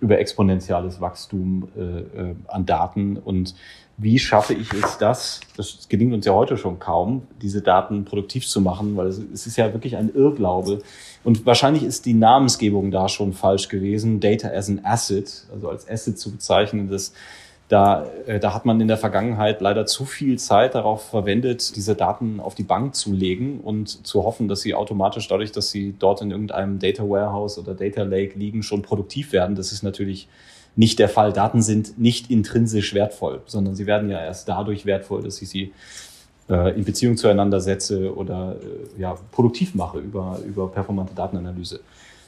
über exponentielles Wachstum äh, äh, an Daten. Und wie schaffe ich es das, das gelingt uns ja heute schon kaum, diese Daten produktiv zu machen, weil es, es ist ja wirklich ein Irrglaube. Und wahrscheinlich ist die Namensgebung da schon falsch gewesen, Data as an Asset, also als Asset zu bezeichnen, das da, äh, da hat man in der Vergangenheit leider zu viel Zeit darauf verwendet, diese Daten auf die Bank zu legen und zu hoffen, dass sie automatisch dadurch, dass sie dort in irgendeinem Data Warehouse oder Data Lake liegen, schon produktiv werden. Das ist natürlich nicht der Fall. Daten sind nicht intrinsisch wertvoll, sondern sie werden ja erst dadurch wertvoll, dass ich sie äh, in Beziehung zueinander setze oder äh, ja, produktiv mache über, über performante Datenanalyse.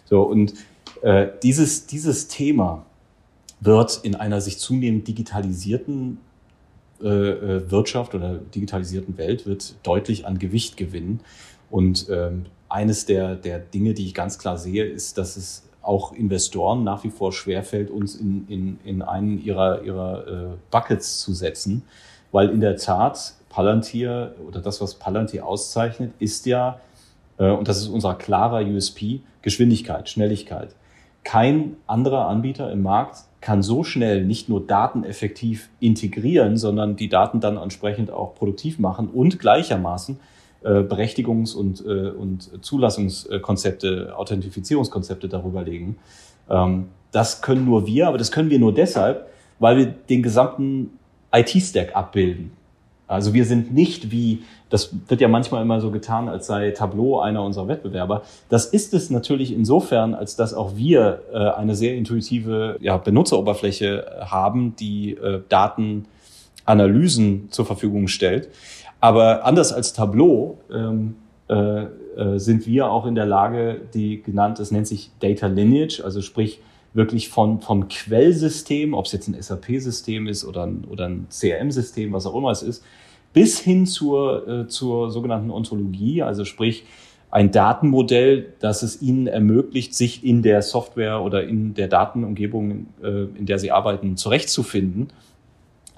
So, und äh, dieses, dieses Thema, wird in einer sich zunehmend digitalisierten äh, äh, Wirtschaft oder digitalisierten Welt wird deutlich an Gewicht gewinnen. Und ähm, eines der, der Dinge, die ich ganz klar sehe, ist, dass es auch Investoren nach wie vor schwerfällt, uns in, in, in einen ihrer, ihrer äh, Buckets zu setzen. Weil in der Tat Palantir oder das, was Palantir auszeichnet, ist ja, äh, und das ist unser klarer USP, Geschwindigkeit, Schnelligkeit. Kein anderer Anbieter im Markt kann so schnell nicht nur Daten effektiv integrieren, sondern die Daten dann entsprechend auch produktiv machen und gleichermaßen äh, Berechtigungs- und, äh, und Zulassungskonzepte, Authentifizierungskonzepte darüber legen. Ähm, das können nur wir, aber das können wir nur deshalb, weil wir den gesamten IT-Stack abbilden. Also wir sind nicht wie, das wird ja manchmal immer so getan, als sei Tableau einer unserer Wettbewerber. Das ist es natürlich insofern, als dass auch wir äh, eine sehr intuitive ja, Benutzeroberfläche haben, die äh, Datenanalysen zur Verfügung stellt. Aber anders als Tableau ähm, äh, äh, sind wir auch in der Lage, die genannt, es nennt sich Data Lineage, also sprich wirklich von, vom Quellsystem, ob es jetzt ein SAP-System ist oder ein, oder ein CRM-System, was auch immer es ist, bis hin zur, äh, zur sogenannten Ontologie, also sprich ein Datenmodell, das es ihnen ermöglicht, sich in der Software oder in der Datenumgebung, äh, in der sie arbeiten, zurechtzufinden,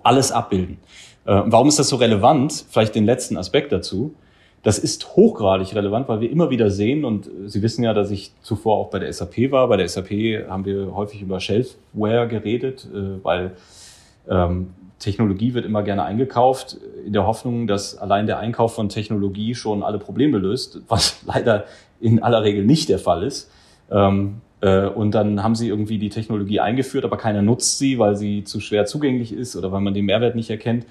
alles abbilden. Äh, warum ist das so relevant? Vielleicht den letzten Aspekt dazu. Das ist hochgradig relevant, weil wir immer wieder sehen, und Sie wissen ja, dass ich zuvor auch bei der SAP war. Bei der SAP haben wir häufig über Shelfware geredet, äh, weil ähm, Technologie wird immer gerne eingekauft, in der Hoffnung, dass allein der Einkauf von Technologie schon alle Probleme löst, was leider in aller Regel nicht der Fall ist. Ähm, äh, und dann haben sie irgendwie die Technologie eingeführt, aber keiner nutzt sie, weil sie zu schwer zugänglich ist oder weil man den Mehrwert nicht erkennt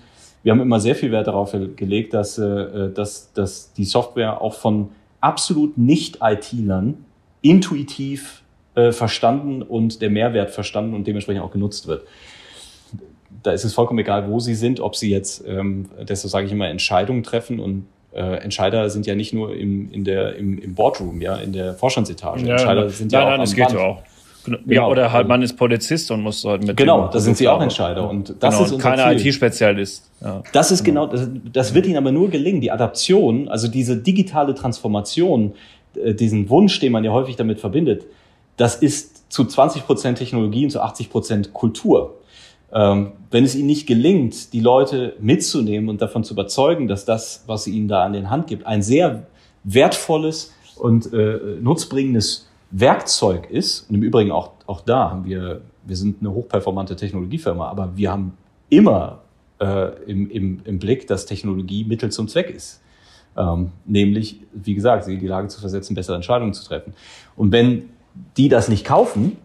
wir haben immer sehr viel Wert darauf gelegt, dass, äh, dass, dass die Software auch von absolut Nicht-IT-Lern intuitiv äh, verstanden und der Mehrwert verstanden und dementsprechend auch genutzt wird. Da ist es vollkommen egal, wo sie sind, ob sie jetzt, ähm, deshalb sage ich immer, Entscheidungen treffen und äh, Entscheider sind ja nicht nur im, in der, im, im Boardroom, ja, in der Vorstandsetage. Ja, Entscheider sind ja nein, auch nein, es geht ja auch. Genau. Ja, oder halt man ist Polizist und muss halt mit. Genau, da sind sie auch Entscheider und das genau, ist unser keine IT-Spezialist. Ja. Das ist genau, das, das wird ihnen aber nur gelingen. Die Adaption, also diese digitale Transformation, äh, diesen Wunsch, den man ja häufig damit verbindet, das ist zu 20 Prozent Technologie und zu 80 Prozent Kultur. Ähm, wenn es ihnen nicht gelingt, die Leute mitzunehmen und davon zu überzeugen, dass das, was sie ihnen da an den Hand gibt, ein sehr wertvolles und äh, nutzbringendes Werkzeug ist, und im Übrigen auch, auch da haben wir, wir sind eine hochperformante Technologiefirma, aber wir haben immer äh, im, im, im Blick, dass Technologie Mittel zum Zweck ist. Ähm, nämlich, wie gesagt, sie in die Lage zu versetzen, bessere Entscheidungen zu treffen. Und wenn die das nicht kaufen,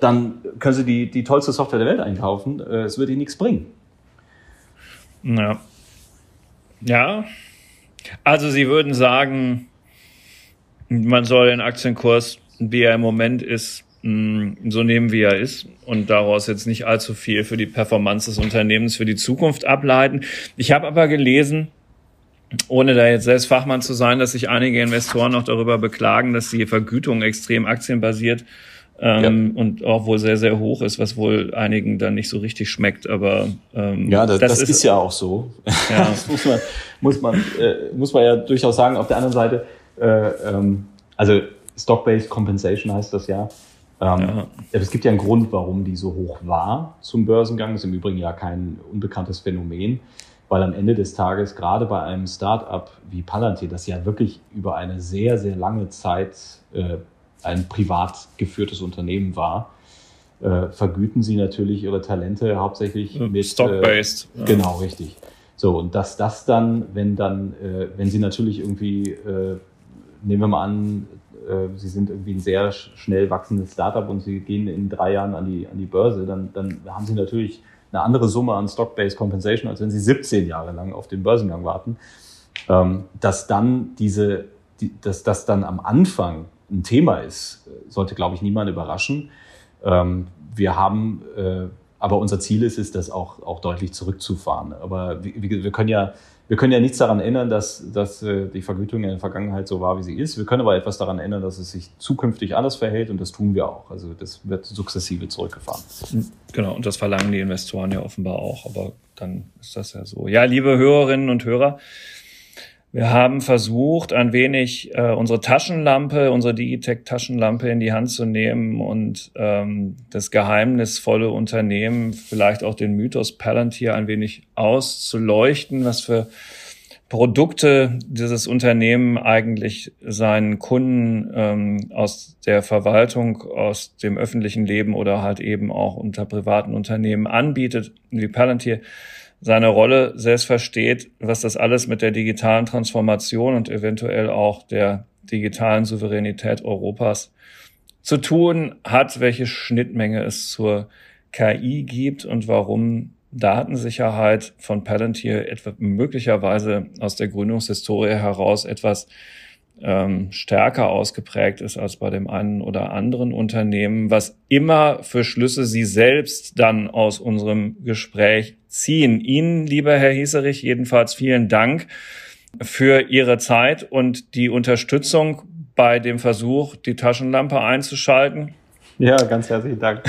dann können sie die, die tollste Software der Welt einkaufen. Äh, es wird ihnen nichts bringen. Ja. Ja. Also Sie würden sagen, man soll den Aktienkurs wie er im Moment ist, mm, so nehmen, wie er ist und daraus jetzt nicht allzu viel für die Performance des Unternehmens für die Zukunft ableiten. Ich habe aber gelesen, ohne da jetzt selbst Fachmann zu sein, dass sich einige Investoren auch darüber beklagen, dass die Vergütung extrem aktienbasiert ähm, ja. und auch wohl sehr, sehr hoch ist, was wohl einigen dann nicht so richtig schmeckt. Aber ähm, ja, das, das, das ist, ist, ja auch so. Ja. das muss man, muss man, äh, muss man ja durchaus sagen. Auf der anderen Seite, äh, ähm, also Stock-Based Compensation heißt das ja. Ähm, ja. Es gibt ja einen Grund, warum die so hoch war zum Börsengang. Das ist im Übrigen ja kein unbekanntes Phänomen, weil am Ende des Tages gerade bei einem Startup wie Palantir, das ja wirklich über eine sehr, sehr lange Zeit äh, ein privat geführtes Unternehmen war, äh, vergüten sie natürlich ihre Talente hauptsächlich mit Stock-based. Äh, genau, richtig. So, und dass das dann, wenn dann, äh, wenn sie natürlich irgendwie, äh, nehmen wir mal an, äh, sie sind irgendwie ein sehr schnell wachsendes Startup und sie gehen in drei Jahren an die, an die Börse, dann, dann haben sie natürlich eine andere Summe an Stock-Based Compensation, als wenn sie 17 Jahre lang auf den Börsengang warten. Ähm, dass dann diese, die, dass das dann am Anfang ein Thema ist, sollte, glaube ich, niemand überraschen. Ähm, wir haben, äh, aber unser Ziel ist es, das auch, auch deutlich zurückzufahren. Aber wir, wir können ja, wir können ja nichts daran ändern, dass, dass äh, die Vergütung in der Vergangenheit so war, wie sie ist. Wir können aber etwas daran ändern, dass es sich zukünftig anders verhält und das tun wir auch. Also das wird sukzessive zurückgefahren. Genau, und das verlangen die Investoren ja offenbar auch, aber dann ist das ja so. Ja, liebe Hörerinnen und Hörer, wir haben versucht, ein wenig äh, unsere Taschenlampe, unsere Digitech-Taschenlampe in die Hand zu nehmen und ähm, das geheimnisvolle Unternehmen, vielleicht auch den Mythos Palantir ein wenig auszuleuchten, was für Produkte dieses Unternehmen eigentlich seinen Kunden ähm, aus der Verwaltung, aus dem öffentlichen Leben oder halt eben auch unter privaten Unternehmen anbietet, wie Palantir seine Rolle selbst versteht, was das alles mit der digitalen Transformation und eventuell auch der digitalen Souveränität Europas zu tun hat, welche Schnittmenge es zur KI gibt und warum Datensicherheit von Palantir etwa möglicherweise aus der Gründungshistorie heraus etwas ähm, stärker ausgeprägt ist als bei dem einen oder anderen Unternehmen, was immer für Schlüsse Sie selbst dann aus unserem Gespräch ziehen. Ihnen, lieber Herr Hieserich, jedenfalls vielen Dank für Ihre Zeit und die Unterstützung bei dem Versuch, die Taschenlampe einzuschalten. Ja, ganz herzlichen Dank.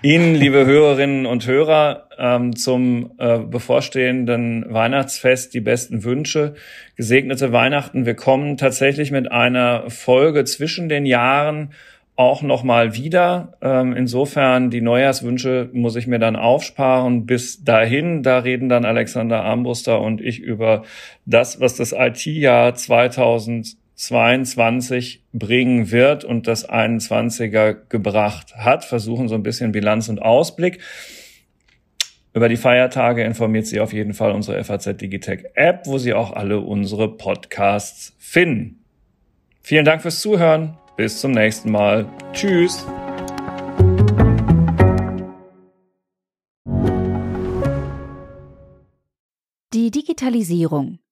Ihnen, liebe Hörerinnen und Hörer, ähm, zum äh, bevorstehenden Weihnachtsfest die besten Wünsche. Gesegnete Weihnachten. Wir kommen tatsächlich mit einer Folge zwischen den Jahren auch nochmal wieder. Ähm, insofern die Neujahrswünsche muss ich mir dann aufsparen. Bis dahin, da reden dann Alexander Armbruster und ich über das, was das IT-Jahr 2000 22 bringen wird und das 21er gebracht hat. Versuchen so ein bisschen Bilanz und Ausblick. Über die Feiertage informiert Sie auf jeden Fall unsere FAZ Digitech App, wo Sie auch alle unsere Podcasts finden. Vielen Dank fürs Zuhören. Bis zum nächsten Mal. Tschüss. Die Digitalisierung